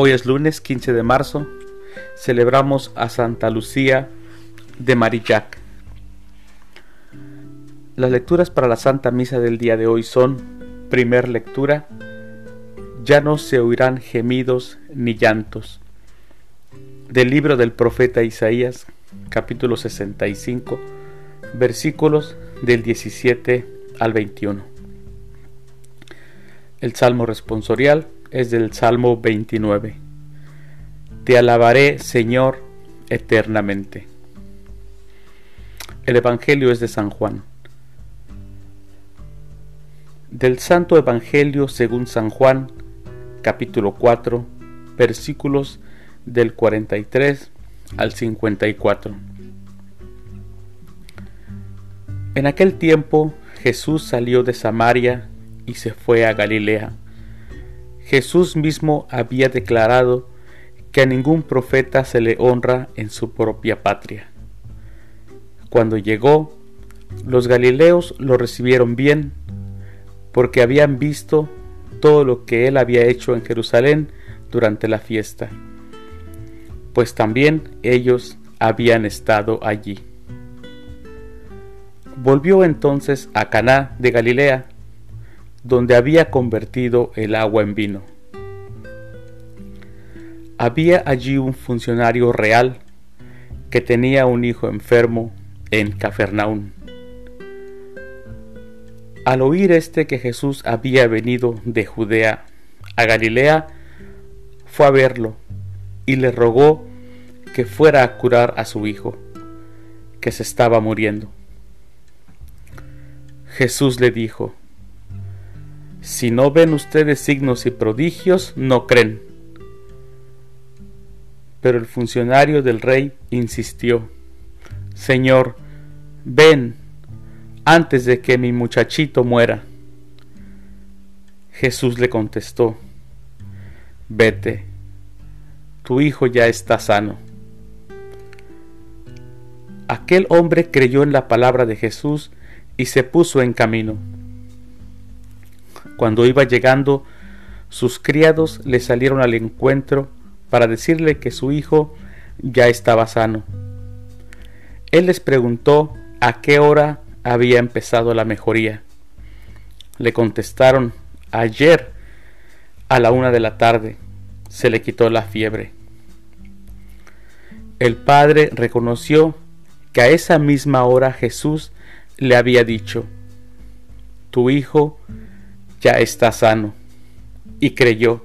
Hoy es lunes 15 de marzo. Celebramos a Santa Lucía de Marillac. Las lecturas para la Santa Misa del día de hoy son, primer lectura, ya no se oirán gemidos ni llantos. Del libro del profeta Isaías, capítulo 65, versículos del 17 al 21. El salmo responsorial es del Salmo 29. Te alabaré, Señor, eternamente. El Evangelio es de San Juan. Del Santo Evangelio según San Juan, capítulo 4, versículos del 43 al 54. En aquel tiempo Jesús salió de Samaria y se fue a Galilea Jesús mismo había declarado que a ningún profeta se le honra en su propia patria. Cuando llegó, los galileos lo recibieron bien, porque habían visto todo lo que él había hecho en Jerusalén durante la fiesta, pues también ellos habían estado allí. Volvió entonces a Caná de Galilea, donde había convertido el agua en vino. Había allí un funcionario real que tenía un hijo enfermo en Cafarnaún. Al oír este que Jesús había venido de Judea a Galilea, fue a verlo y le rogó que fuera a curar a su hijo, que se estaba muriendo. Jesús le dijo, si no ven ustedes signos y prodigios, no creen. Pero el funcionario del rey insistió, Señor, ven antes de que mi muchachito muera. Jesús le contestó, Vete, tu hijo ya está sano. Aquel hombre creyó en la palabra de Jesús y se puso en camino. Cuando iba llegando, sus criados le salieron al encuentro para decirle que su hijo ya estaba sano. Él les preguntó a qué hora había empezado la mejoría. Le contestaron, ayer a la una de la tarde se le quitó la fiebre. El padre reconoció que a esa misma hora Jesús le había dicho, tu hijo ya está sano. Y creyó,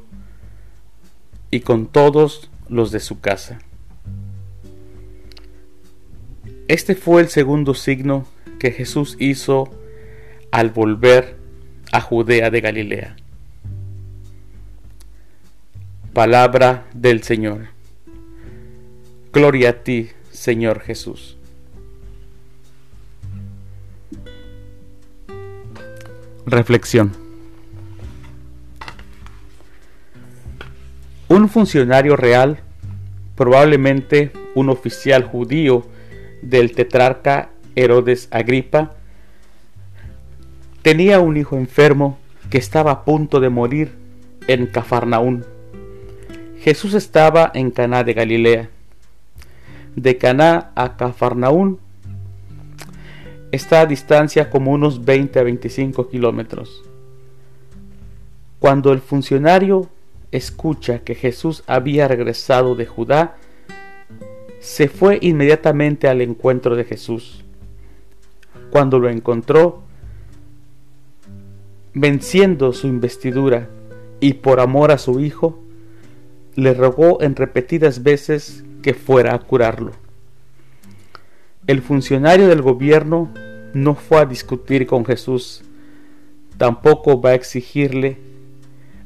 y con todos los de su casa. Este fue el segundo signo que Jesús hizo al volver a Judea de Galilea. Palabra del Señor. Gloria a ti, Señor Jesús. Reflexión. Funcionario real, probablemente un oficial judío del tetrarca Herodes Agripa, tenía un hijo enfermo que estaba a punto de morir en Cafarnaún. Jesús estaba en Caná de Galilea. De Caná a Cafarnaún está a distancia como unos 20 a 25 kilómetros. Cuando el funcionario escucha que Jesús había regresado de Judá, se fue inmediatamente al encuentro de Jesús. Cuando lo encontró, venciendo su investidura y por amor a su hijo, le rogó en repetidas veces que fuera a curarlo. El funcionario del gobierno no fue a discutir con Jesús, tampoco va a exigirle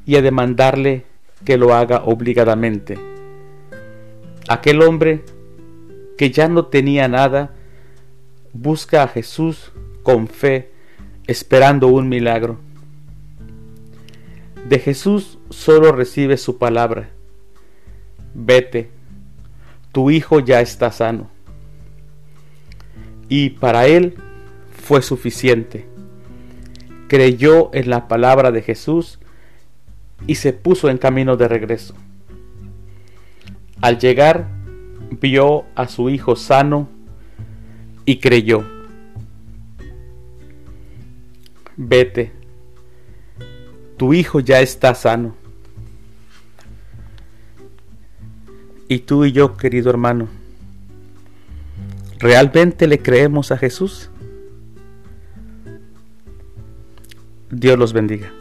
y a demandarle que lo haga obligadamente. Aquel hombre que ya no tenía nada, busca a Jesús con fe, esperando un milagro. De Jesús solo recibe su palabra. Vete, tu hijo ya está sano. Y para él fue suficiente. Creyó en la palabra de Jesús y se puso en camino de regreso. Al llegar, vio a su hijo sano y creyó. Vete, tu hijo ya está sano. Y tú y yo, querido hermano, ¿realmente le creemos a Jesús? Dios los bendiga.